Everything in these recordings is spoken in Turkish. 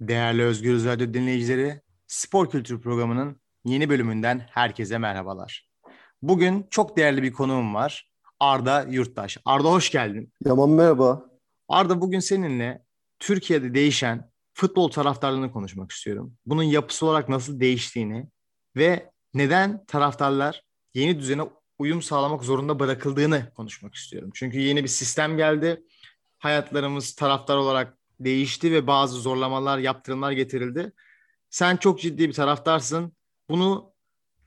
Değerli Özgür Radyo dinleyicileri, Spor Kültür Programı'nın yeni bölümünden herkese merhabalar. Bugün çok değerli bir konuğum var. Arda Yurttaş. Arda hoş geldin. Yaman merhaba. Arda bugün seninle Türkiye'de değişen futbol taraftarlığını konuşmak istiyorum. Bunun yapısı olarak nasıl değiştiğini ve neden taraftarlar yeni düzene uyum sağlamak zorunda bırakıldığını konuşmak istiyorum. Çünkü yeni bir sistem geldi. Hayatlarımız taraftar olarak değişti ve bazı zorlamalar, yaptırımlar getirildi. Sen çok ciddi bir taraftarsın. Bunu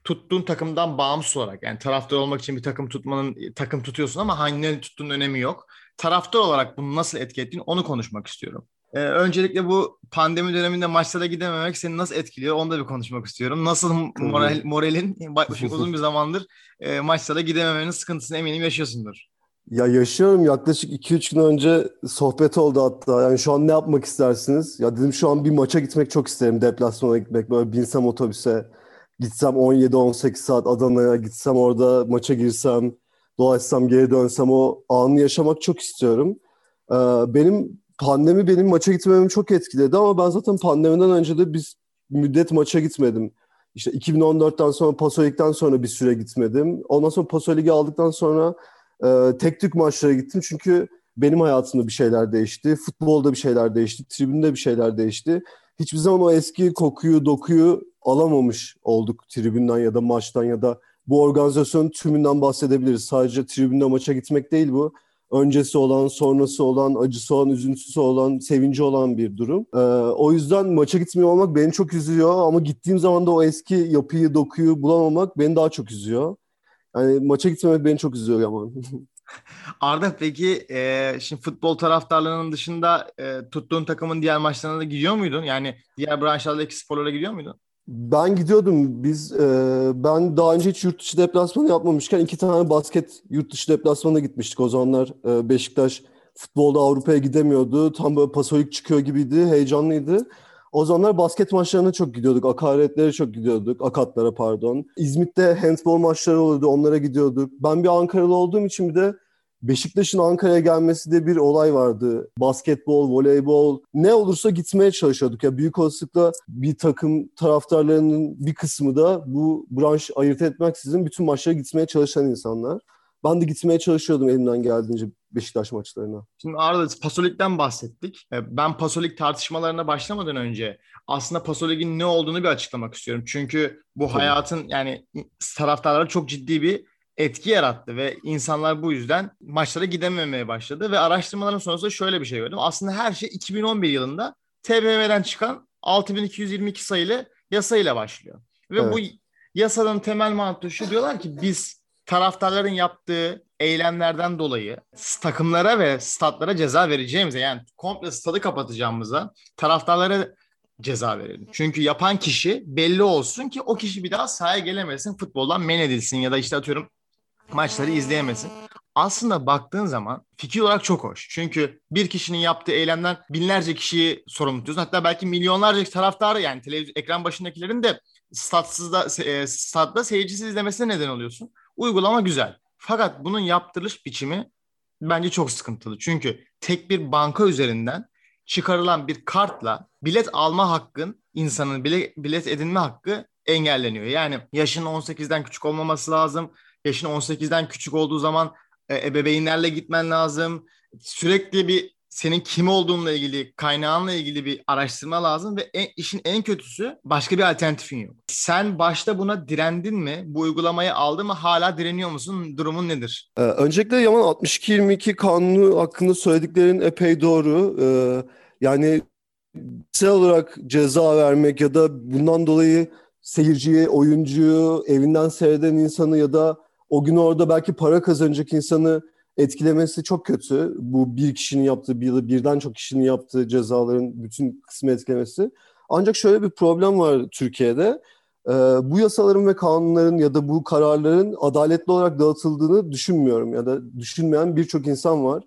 tuttuğun takımdan bağımsız olarak yani taraftar olmak için bir takım tutmanın takım tutuyorsun ama hangilerini tuttuğun önemi yok. Taraftar olarak bunu nasıl etki ettiğini onu konuşmak istiyorum. Ee, öncelikle bu pandemi döneminde maçlara gidememek seni nasıl etkiliyor onu da bir konuşmak istiyorum. Nasıl moral, moralin uzun bir zamandır e, maçlara gidememenin sıkıntısını eminim yaşıyorsundur. Ya yaşıyorum yaklaşık 2-3 gün önce sohbet oldu hatta. Yani şu an ne yapmak istersiniz? Ya dedim şu an bir maça gitmek çok isterim. Deplasmana gitmek. Böyle binsem otobüse. Gitsem 17-18 saat Adana'ya gitsem orada maça girsem. Dolaşsam geri dönsem o anı yaşamak çok istiyorum. Ee, benim pandemi benim maça gitmemi çok etkiledi ama ben zaten pandemiden önce de bir müddet maça gitmedim. İşte 2014'ten sonra Pasolik'ten sonra bir süre gitmedim. Ondan sonra Pasolik'i aldıktan sonra e, tek tük maçlara gittim çünkü benim hayatımda bir şeyler değişti. Futbolda bir şeyler değişti. Tribünde bir şeyler değişti. Hiçbir zaman o eski kokuyu, dokuyu alamamış olduk tribünden ya da maçtan ya da bu organizasyonun tümünden bahsedebiliriz. Sadece tribünde maça gitmek değil bu. Öncesi olan, sonrası olan, acısı olan, üzüntüsü olan, sevinci olan bir durum. Ee, o yüzden maça gitmiyor olmak beni çok üzüyor ama gittiğim zaman da o eski yapıyı, dokuyu bulamamak beni daha çok üzüyor. Yani maça gitmemek beni çok üzüyor ama. Arda peki e, şimdi futbol taraftarlığının dışında e, tuttuğun takımın diğer maçlarına da gidiyor muydun? Yani diğer branşlardaki sporlara gidiyor muydun? Ben gidiyordum. Biz e, ben daha önce hiç yurt dışı deplasmanı yapmamışken iki tane basket yurt dışı deplasmanına gitmiştik. O zamanlar e, Beşiktaş futbolda Avrupa'ya gidemiyordu. Tam böyle pasolik çıkıyor gibiydi. Heyecanlıydı. O zamanlar basket maçlarına çok gidiyorduk. Akaretlere çok gidiyorduk. Akatlara pardon. İzmit'te handball maçları olurdu. Onlara gidiyorduk. Ben bir Ankaralı olduğum için bir de Beşiktaş'ın Ankara'ya gelmesi de bir olay vardı. Basketbol, voleybol ne olursa gitmeye çalışıyorduk. Ya büyük olasılıkla bir takım taraftarlarının bir kısmı da bu branş ayırt etmeksizin bütün maçlara gitmeye çalışan insanlar. Ben de gitmeye çalışıyordum elimden geldiğince Beşiktaş maçlarına. Şimdi Arda Pasolik'ten bahsettik. E, ben Pasolik tartışmalarına başlamadan önce aslında Pasolik'in ne olduğunu bir açıklamak istiyorum. Çünkü bu hayatın yani taraftarlara çok ciddi bir etki yarattı ve insanlar bu yüzden maçlara gidememeye başladı ve araştırmaların sonrasında şöyle bir şey gördüm. Aslında her şey 2011 yılında TBMM'den çıkan 6222 sayılı yasayla başlıyor. Ve evet. bu yasanın temel mantığı şu diyorlar ki biz taraftarların yaptığı eylemlerden dolayı takımlara ve statlara ceza vereceğimize yani komple stadı kapatacağımıza taraftarlara ceza verelim. Çünkü yapan kişi belli olsun ki o kişi bir daha sahaya gelemesin, futboldan men edilsin ya da işte atıyorum maçları izleyemesin. Aslında baktığın zaman fikir olarak çok hoş. Çünkü bir kişinin yaptığı eylemden binlerce kişiyi sorumlu tutuyorsun. Hatta belki milyonlarca taraftarı yani televizyon ekran başındakilerin de statsızda, e, statta seyircisiz izlemesine neden oluyorsun. Uygulama güzel. Fakat bunun yaptırılış biçimi bence çok sıkıntılı. Çünkü tek bir banka üzerinden çıkarılan bir kartla bilet alma hakkın insanın bilet, bilet edinme hakkı engelleniyor. Yani yaşın 18'den küçük olmaması lazım. Yaşın 18'den küçük olduğu zaman e, ebeveynlerle gitmen lazım. Sürekli bir senin kim olduğunla ilgili, kaynağınla ilgili bir araştırma lazım ve en, işin en kötüsü başka bir alternatifin yok. Sen başta buna direndin mi? Bu uygulamayı aldın mı? Hala direniyor musun? Durumun nedir? Ee, öncelikle Yaman 62-22 kanunu hakkında söylediklerin epey doğru. Ee, yani kişisel olarak ceza vermek ya da bundan dolayı seyirciye, oyuncuyu, evinden seyreden insanı ya da o gün orada belki para kazanacak insanı etkilemesi çok kötü. Bu bir kişinin yaptığı, bir, birden çok kişinin yaptığı cezaların bütün kısmı etkilemesi. Ancak şöyle bir problem var Türkiye'de. Ee, bu yasaların ve kanunların ya da bu kararların adaletli olarak dağıtıldığını düşünmüyorum ya da düşünmeyen birçok insan var.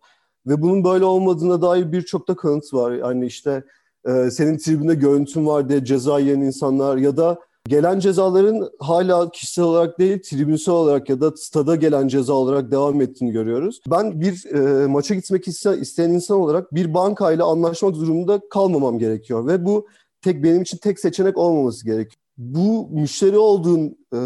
Ve bunun böyle olmadığına dair birçok da kanıt var. Yani işte e, senin tribünde görüntün var diye ceza yiyen insanlar ya da Gelen cezaların hala kişisel olarak değil, tribünsel olarak ya da stada gelen ceza olarak devam ettiğini görüyoruz. Ben bir e, maça gitmek isteyen insan olarak bir bankayla anlaşmak durumunda kalmamam gerekiyor ve bu tek benim için tek seçenek olmaması gerekiyor. Bu müşteri olduğun e,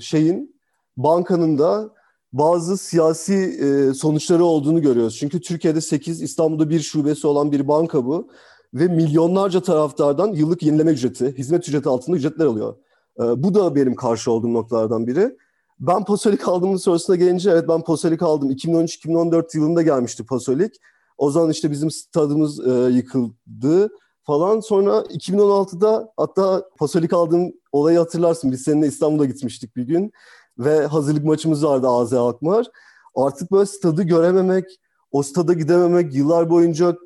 şeyin bankanın da bazı siyasi e, sonuçları olduğunu görüyoruz. Çünkü Türkiye'de 8, İstanbul'da bir şubesi olan bir banka bu ve milyonlarca taraftardan yıllık yenileme ücreti, hizmet ücreti altında ücretler alıyor. E, bu da benim karşı olduğum noktalardan biri. Ben Pasolik aldığımın sorusuna gelince evet ben Pasolik aldım. 2013-2014 yılında gelmişti Pasolik. O zaman işte bizim stadımız e, yıkıldı falan. Sonra 2016'da hatta Pasolik aldığım olayı hatırlarsın. Biz seninle İstanbul'a gitmiştik bir gün. Ve hazırlık maçımız vardı AZ Alkmaar. Artık böyle stadı görememek, o stada gidememek, yıllar boyunca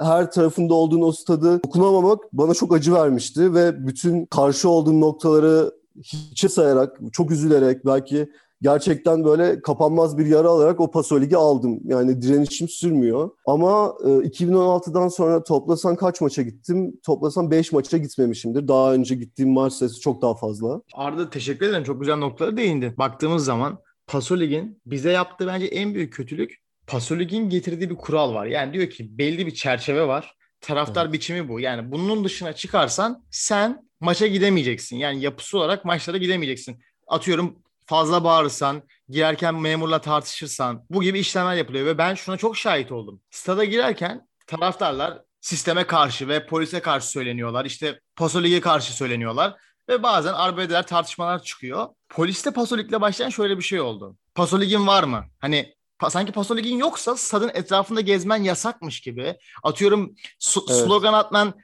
her tarafında olduğun o stadı okunamamak bana çok acı vermişti ve bütün karşı olduğum noktaları hiçe sayarak, çok üzülerek belki gerçekten böyle kapanmaz bir yara alarak o Paso Ligi aldım. Yani direnişim sürmüyor. Ama e, 2016'dan sonra toplasan kaç maça gittim? Toplasan 5 maça gitmemişimdir. Daha önce gittiğim maç sayısı çok daha fazla. Arda teşekkür ederim. Çok güzel noktalara değindin. Baktığımız zaman Paso Lig'in bize yaptığı bence en büyük kötülük Paso Lig'in getirdiği bir kural var. Yani diyor ki belli bir çerçeve var. Taraftar evet. biçimi bu. Yani bunun dışına çıkarsan sen maça gidemeyeceksin. Yani yapısı olarak maçlara gidemeyeceksin. Atıyorum fazla bağırırsan, girerken memurla tartışırsan bu gibi işlemler yapılıyor ve ben şuna çok şahit oldum. Stada girerken taraftarlar sisteme karşı ve polise karşı söyleniyorlar. İşte Pasolik'e karşı söyleniyorlar ve bazen arbedeler tartışmalar çıkıyor. Poliste Pasolik'le başlayan şöyle bir şey oldu. Pasolik'in var mı? Hani sanki Pasolik'in yoksa stadın etrafında gezmen yasakmış gibi. Atıyorum su- evet. slogan atman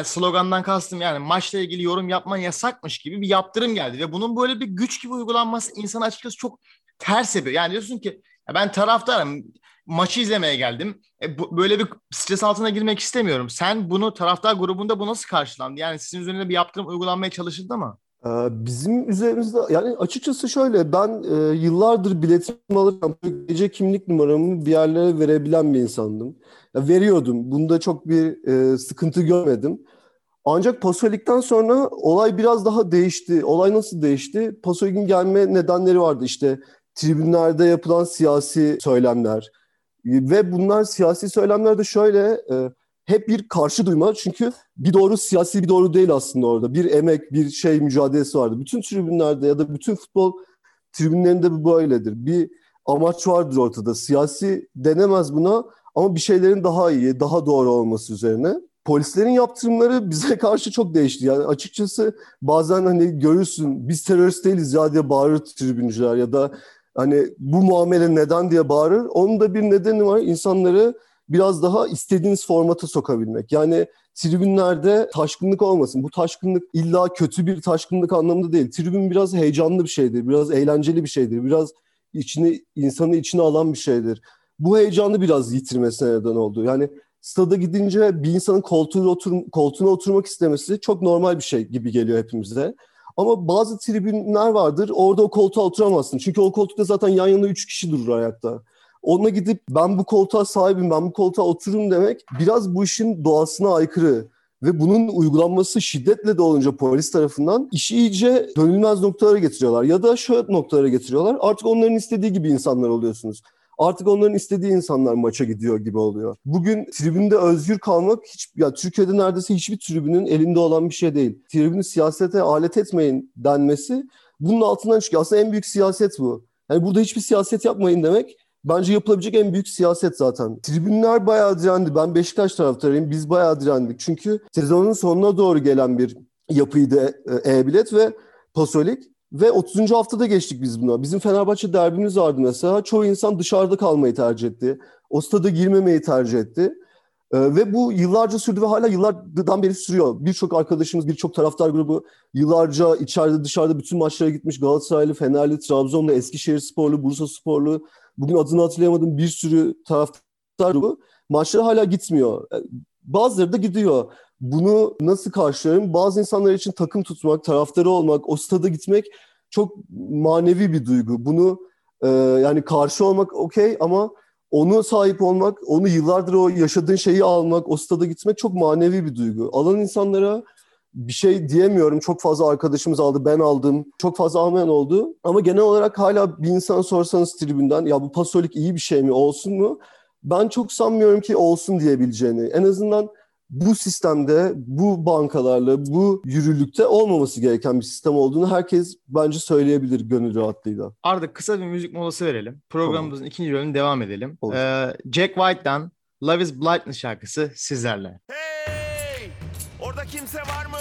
e, slogandan kastım yani maçla ilgili yorum yapman yasakmış gibi bir yaptırım geldi ve bunun böyle bir güç gibi uygulanması insan açıkçası çok ters yapıyor. Yani diyorsun ki ben taraftarım maçı izlemeye geldim. E, bu, böyle bir stres altına girmek istemiyorum. Sen bunu taraftar grubunda bu nasıl karşılandı? Yani sizin üzerinde bir yaptırım uygulanmaya çalışıldı mı? Ee, bizim üzerimizde yani açıkçası şöyle ben e, yıllardır biletimi alırken gece kimlik numaramı bir yerlere verebilen bir insandım. Ya, veriyordum. Bunda çok bir e, sıkıntı görmedim. Ancak Pasolik'ten sonra olay biraz daha değişti. Olay nasıl değişti? Pasolik'in gelme nedenleri vardı işte tribünlerde yapılan siyasi söylemler. Ve bunlar siyasi söylemler de şöyle e, hep bir karşı duyma. Çünkü bir doğru siyasi bir doğru değil aslında orada. Bir emek, bir şey mücadelesi vardı. Bütün tribünlerde ya da bütün futbol tribünlerinde bu böyledir. Bir amaç vardır ortada. Siyasi denemez buna ama bir şeylerin daha iyi, daha doğru olması üzerine. Polislerin yaptırımları bize karşı çok değişti. Yani açıkçası bazen hani görürsün biz terörist değiliz ya diye bağırır tribüncüler ya da hani bu muamele neden diye bağırır. Onun da bir nedeni var. İnsanları biraz daha istediğiniz formata sokabilmek. Yani tribünlerde taşkınlık olmasın. Bu taşkınlık illa kötü bir taşkınlık anlamında değil. Tribün biraz heyecanlı bir şeydir, biraz eğlenceli bir şeydir, biraz içini insanı içine alan bir şeydir. Bu heyecanı biraz yitirmesine neden oldu. Yani stada gidince bir insanın koltuğuna, otur, koltuğuna oturmak istemesi çok normal bir şey gibi geliyor hepimize. Ama bazı tribünler vardır orada o koltuğa oturamazsın. Çünkü o koltukta zaten yan yana üç kişi durur ayakta. Ona gidip ben bu koltuğa sahibim, ben bu koltuğa otururum demek biraz bu işin doğasına aykırı. Ve bunun uygulanması şiddetle de olunca polis tarafından işi iyice dönülmez noktalara getiriyorlar. Ya da şöyle noktalara getiriyorlar. Artık onların istediği gibi insanlar oluyorsunuz. Artık onların istediği insanlar maça gidiyor gibi oluyor. Bugün tribünde özgür kalmak hiç ya Türkiye'de neredeyse hiçbir tribünün elinde olan bir şey değil. Tribünü siyasete alet etmeyin denmesi bunun altından çıkıyor. Aslında en büyük siyaset bu. Yani burada hiçbir siyaset yapmayın demek bence yapılabilecek en büyük siyaset zaten. Tribünler bayağı direndi. Ben Beşiktaş taraftarıyım. Biz bayağı direndik. Çünkü sezonun sonuna doğru gelen bir yapıydı e, e-bilet ve Pasolik. Ve 30. haftada geçtik biz buna. Bizim Fenerbahçe derbimiz vardı mesela. Çoğu insan dışarıda kalmayı tercih etti. O stada girmemeyi tercih etti. Ee, ve bu yıllarca sürdü ve hala yıllardan beri sürüyor. Birçok arkadaşımız, birçok taraftar grubu yıllarca içeride dışarıda bütün maçlara gitmiş. Galatasaraylı, Fenerli, Trabzonlu, Eskişehir Sporlu, Bursa Sporlu, bugün adını hatırlayamadığım bir sürü taraftar grubu maçlara hala gitmiyor. E, bazıları da gidiyor. Bunu nasıl karşılarım? Bazı insanlar için takım tutmak, taraftarı olmak, o stada gitmek çok manevi bir duygu. Bunu e, yani karşı olmak okey ama onu sahip olmak, onu yıllardır o yaşadığın şeyi almak, o stada gitmek çok manevi bir duygu. Alan insanlara bir şey diyemiyorum. Çok fazla arkadaşımız aldı, ben aldım. Çok fazla almayan oldu. Ama genel olarak hala bir insan sorsanız tribünden ya bu pasolik iyi bir şey mi, olsun mu? Ben çok sanmıyorum ki olsun diyebileceğini. En azından bu sistemde, bu bankalarla, bu yürürlükte olmaması gereken bir sistem olduğunu herkes bence söyleyebilir gönül rahatlığıyla. Arda kısa bir müzik molası verelim. Programımızın tamam. ikinci bölümüne devam edelim. Ee, Jack White'dan Love is Blindness şarkısı sizlerle. Hey! Orada kimse var mı?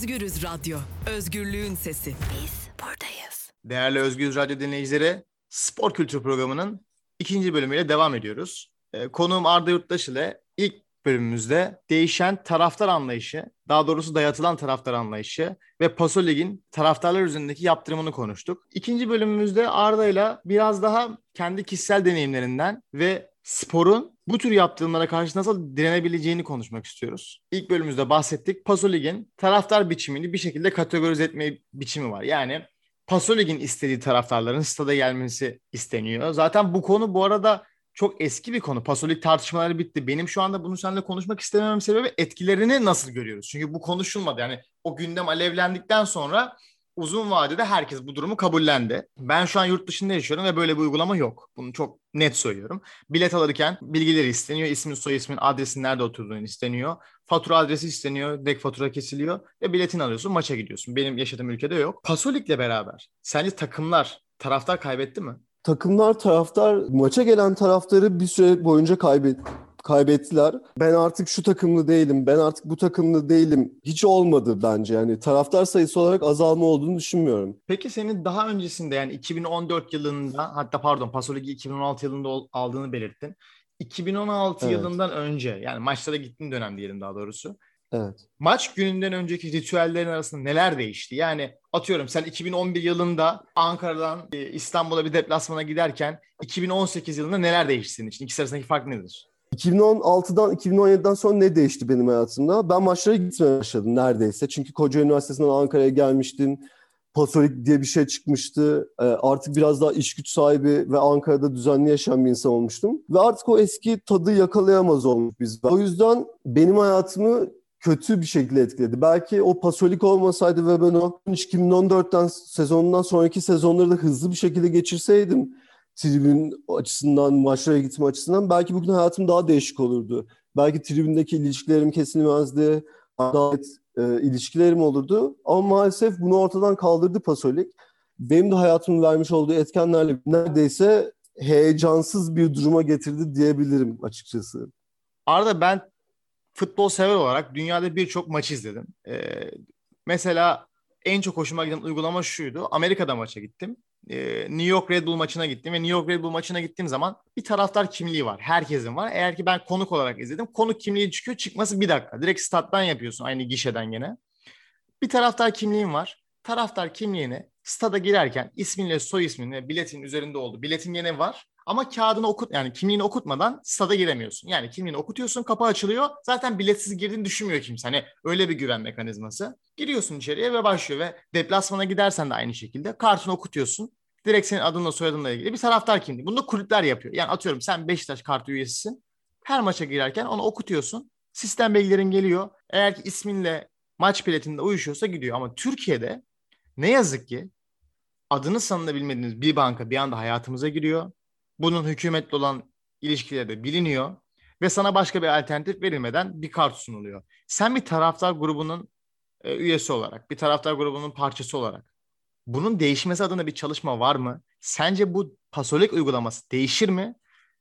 Özgürüz Radyo. Özgürlüğün sesi. Biz buradayız. Değerli Özgürüz Radyo dinleyicileri, Spor Kültür Programı'nın ikinci bölümüyle devam ediyoruz. Ee, konuğum Arda Yurttaş ile ilk bölümümüzde değişen taraftar anlayışı, daha doğrusu dayatılan taraftar anlayışı ve Paso Lig'in taraftarlar üzerindeki yaptırımını konuştuk. İkinci bölümümüzde Arda ile biraz daha kendi kişisel deneyimlerinden ve sporun bu tür yaptırımlara karşı nasıl direnebileceğini konuşmak istiyoruz. İlk bölümümüzde bahsettik. Paso Lig'in taraftar biçimini bir şekilde kategorize etme biçimi var. Yani Paso Lig'in istediği taraftarların stada gelmesi isteniyor. Zaten bu konu bu arada çok eski bir konu. Pasolik tartışmaları bitti. Benim şu anda bunu seninle konuşmak istemememin sebebi etkilerini nasıl görüyoruz? Çünkü bu konuşulmadı. Yani o gündem alevlendikten sonra uzun vadede herkes bu durumu kabullendi. Ben şu an yurt dışında yaşıyorum ve böyle bir uygulama yok. Bunu çok net söylüyorum. Bilet alırken bilgileri isteniyor. İsmin, soy ismin, adresin nerede oturduğun isteniyor. Fatura adresi isteniyor. Dek fatura kesiliyor. Ve biletini alıyorsun. Maça gidiyorsun. Benim yaşadığım ülkede yok. Pasolik'le beraber sence takımlar taraftar kaybetti mi? takımlar taraftar maça gelen taraftarı bir süre boyunca kaybet kaybettiler. Ben artık şu takımlı değilim, ben artık bu takımlı değilim. Hiç olmadı bence yani. Taraftar sayısı olarak azalma olduğunu düşünmüyorum. Peki senin daha öncesinde yani 2014 yılında hatta pardon Pasoligi 2016 yılında aldığını belirttin. 2016 evet. yılından önce yani maçlara gittiğin dönem diyelim daha doğrusu. Evet. Maç gününden önceki ritüellerin arasında neler değişti? Yani atıyorum sen 2011 yılında Ankara'dan e, İstanbul'a bir deplasmana giderken 2018 yılında neler değişti senin için? İkisi arasındaki fark nedir? 2016'dan 2017'den sonra ne değişti benim hayatımda? Ben maçlara gitmeye başladım neredeyse. Çünkü Koca Üniversitesi'nden Ankara'ya gelmiştim. Pasolik diye bir şey çıkmıştı. E, artık biraz daha iş güç sahibi ve Ankara'da düzenli yaşayan bir insan olmuştum. Ve artık o eski tadı yakalayamaz olmuş biz. O yüzden benim hayatımı kötü bir şekilde etkiledi. Belki o pasolik olmasaydı ve ben o 2014'ten sezonundan sonraki sezonları da hızlı bir şekilde geçirseydim tribün açısından, maçlara gitme açısından belki bugün hayatım daha değişik olurdu. Belki tribündeki ilişkilerim kesilmezdi, adalet e, ilişkilerim olurdu. Ama maalesef bunu ortadan kaldırdı Pasolik. Benim de hayatımın vermiş olduğu etkenlerle neredeyse heyecansız bir duruma getirdi diyebilirim açıkçası. Arada ben futbol sever olarak dünyada birçok maç izledim. Ee, mesela en çok hoşuma giden uygulama şuydu. Amerika'da maça gittim. Ee, New York Red Bull maçına gittim ve New York Red Bull maçına gittiğim zaman bir taraftar kimliği var. Herkesin var. Eğer ki ben konuk olarak izledim. Konuk kimliği çıkıyor. Çıkması bir dakika. Direkt stat'tan yapıyorsun aynı gişeden gene. Bir taraftar kimliğim var. Taraftar kimliğini stada girerken isminle soy isminle biletin üzerinde oldu. Biletin yine var. Ama kağıdını okut yani kimliğini okutmadan stada giremiyorsun. Yani kimliğini okutuyorsun, kapı açılıyor. Zaten biletsiz girdiğini düşünmüyor kimse. Hani öyle bir güven mekanizması. Giriyorsun içeriye ve başlıyor ve deplasmana gidersen de aynı şekilde kartını okutuyorsun. Direkt senin adınla soyadınla ilgili bir taraftar kimliği. Bunu da kulüpler yapıyor. Yani atıyorum sen Beşiktaş kartı üyesisin. Her maça girerken onu okutuyorsun. Sistem bilgilerin geliyor. Eğer ki isminle maç biletinde uyuşuyorsa gidiyor. Ama Türkiye'de ne yazık ki adını sanını bilmediğiniz bir banka bir anda hayatımıza giriyor bunun hükümetle olan ilişkileri de biliniyor ve sana başka bir alternatif verilmeden bir kart sunuluyor. Sen bir taraftar grubunun e, üyesi olarak, bir taraftar grubunun parçası olarak bunun değişmesi adına bir çalışma var mı? Sence bu pasolik uygulaması değişir mi?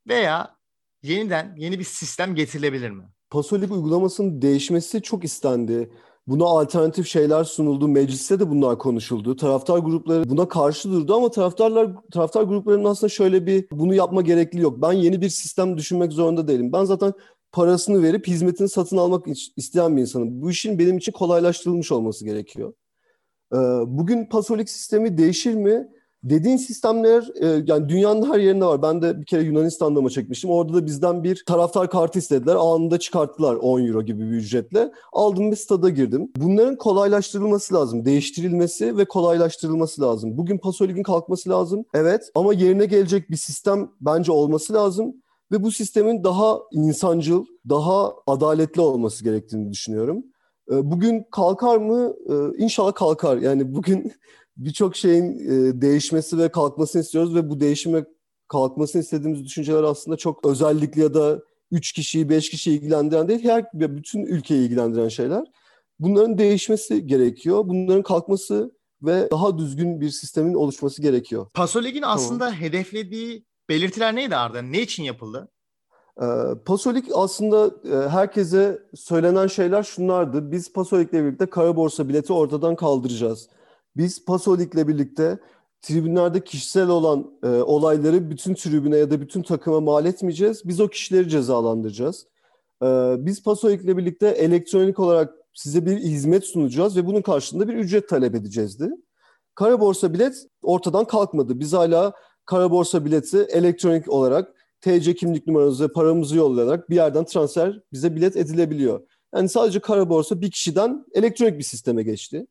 Veya yeniden yeni bir sistem getirilebilir mi? Pasolik uygulamasının değişmesi çok istendi. Buna alternatif şeyler sunuldu. Mecliste de bunlar konuşuldu. Taraftar grupları buna karşı durdu ama taraftarlar taraftar gruplarının aslında şöyle bir bunu yapma gerekli yok. Ben yeni bir sistem düşünmek zorunda değilim. Ben zaten parasını verip hizmetini satın almak isteyen bir insanım. Bu işin benim için kolaylaştırılmış olması gerekiyor. Ee, bugün pasolik sistemi değişir mi? Dediğin sistemler e, yani dünyanın her yerinde var. Ben de bir kere Yunanistan'da maça çekmiştim. Orada da bizden bir taraftar kartı istediler. Anında çıkarttılar 10 euro gibi bir ücretle. Aldım bir stada girdim. Bunların kolaylaştırılması lazım. Değiştirilmesi ve kolaylaştırılması lazım. Bugün Pasolik'in kalkması lazım. Evet ama yerine gelecek bir sistem bence olması lazım. ve bu sistemin daha insancıl, daha adaletli olması gerektiğini düşünüyorum. E, bugün kalkar mı? E, inşallah kalkar. Yani bugün birçok şeyin e, değişmesi ve kalkmasını istiyoruz ve bu değişime kalkmasını istediğimiz düşünceler aslında çok özellikle ya da 3 kişiyi, 5 kişiyi ilgilendiren değil, her bütün ülkeyi ilgilendiren şeyler. Bunların değişmesi gerekiyor. Bunların kalkması ve daha düzgün bir sistemin oluşması gerekiyor. Pasolik'in tamam. aslında hedeflediği belirtiler neydi Arda? Ne için yapıldı? Ee, Pasolik aslında e, herkese söylenen şeyler şunlardı. Biz Pasolik'le birlikte kara borsa bileti ortadan kaldıracağız. Biz Pasolik'le birlikte tribünlerde kişisel olan e, olayları bütün tribüne ya da bütün takıma mal etmeyeceğiz. Biz o kişileri cezalandıracağız. E, biz Pasolik'le birlikte elektronik olarak size bir hizmet sunacağız ve bunun karşılığında bir ücret talep edeceğizdi. Kara borsa bilet ortadan kalkmadı. Biz hala kara borsa bileti elektronik olarak TC kimlik numaranızı ve paramızı yollayarak bir yerden transfer bize bilet edilebiliyor. Yani sadece kara borsa bir kişiden elektronik bir sisteme geçti.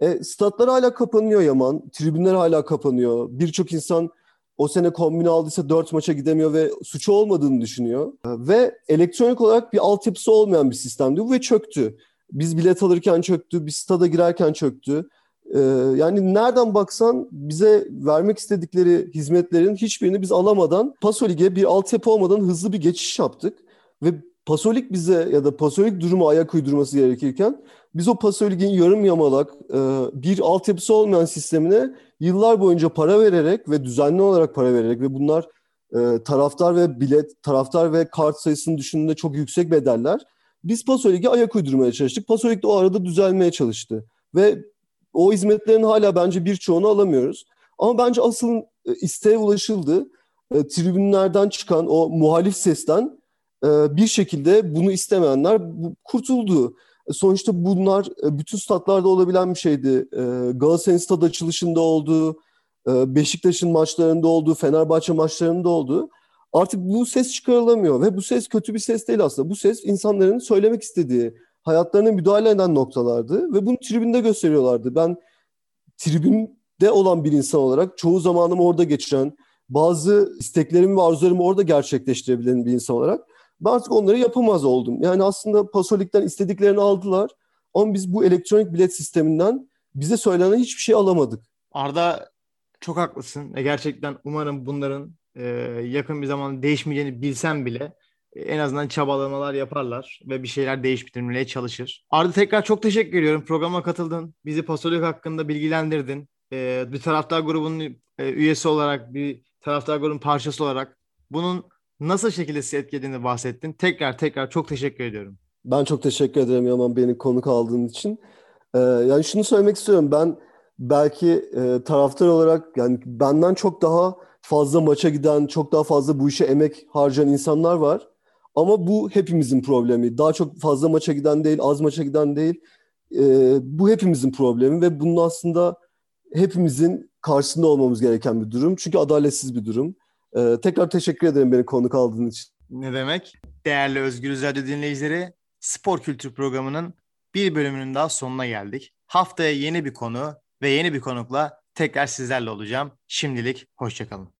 E, statlar hala kapanıyor Yaman. Tribünler hala kapanıyor. Birçok insan o sene kombine aldıysa dört maça gidemiyor ve suçu olmadığını düşünüyor. Ve elektronik olarak bir altyapısı olmayan bir sistemdi bu ve çöktü. Biz bilet alırken çöktü, biz stada girerken çöktü. Ee, yani nereden baksan bize vermek istedikleri hizmetlerin hiçbirini biz alamadan Pasolik'e bir altyapı olmadan hızlı bir geçiş yaptık. Ve Pasolik bize ya da Pasolik durumu ayak uydurması gerekirken biz o Pasolik'in yarım yamalak e, bir altyapısı olmayan sistemine yıllar boyunca para vererek ve düzenli olarak para vererek ve bunlar e, taraftar ve bilet, taraftar ve kart sayısını düşündüğünde çok yüksek bedeller. Biz Pasolik'e ayak uydurmaya çalıştık. Pasolik de o arada düzelmeye çalıştı. Ve o hizmetlerin hala bence birçoğunu alamıyoruz. Ama bence asıl e, isteğe ulaşıldı. E, tribünlerden çıkan o muhalif sesten bir şekilde bunu istemeyenler kurtuldu. E, sonuçta bunlar e, bütün statlarda olabilen bir şeydi. E, Galatasaray'ın stad açılışında oldu, e, Beşiktaş'ın maçlarında oldu, Fenerbahçe maçlarında oldu. Artık bu ses çıkarılamıyor ve bu ses kötü bir ses değil aslında. Bu ses insanların söylemek istediği, hayatlarına müdahale eden noktalardı ve bunu tribünde gösteriyorlardı. Ben tribünde olan bir insan olarak çoğu zamanımı orada geçiren, bazı isteklerimi ve arzularımı orada gerçekleştirebilen bir insan olarak ben artık onları yapamaz oldum. Yani aslında Pasolik'ten istediklerini aldılar ama biz bu elektronik bilet sisteminden bize söylenen hiçbir şey alamadık. Arda çok haklısın. E gerçekten umarım bunların e, yakın bir zamanda değişmeyeceğini bilsem bile en azından çabalamalar yaparlar ve bir şeyler değiştirmeye çalışır. Arda tekrar çok teşekkür ediyorum. Programa katıldın. Bizi Pasolik hakkında bilgilendirdin. Ee, bir taraftar grubunun e, üyesi olarak, bir taraftar grubunun parçası olarak bunun nasıl şekilde sizi etkilediğini bahsettin. Tekrar tekrar çok teşekkür ediyorum. Ben çok teşekkür ederim Yaman beni konuk aldığın için. Ee, yani şunu söylemek istiyorum. Ben belki e, taraftar olarak yani benden çok daha fazla maça giden, çok daha fazla bu işe emek harcayan insanlar var. Ama bu hepimizin problemi. Daha çok fazla maça giden değil, az maça giden değil. E, bu hepimizin problemi ve bunun aslında hepimizin karşısında olmamız gereken bir durum. Çünkü adaletsiz bir durum. E, tekrar teşekkür ederim beni konuk aldığın için. Ne demek? Değerli Özgür Radyo dinleyicileri, Spor Kültür Programı'nın bir bölümünün daha sonuna geldik. Haftaya yeni bir konu ve yeni bir konukla tekrar sizlerle olacağım. Şimdilik hoşçakalın.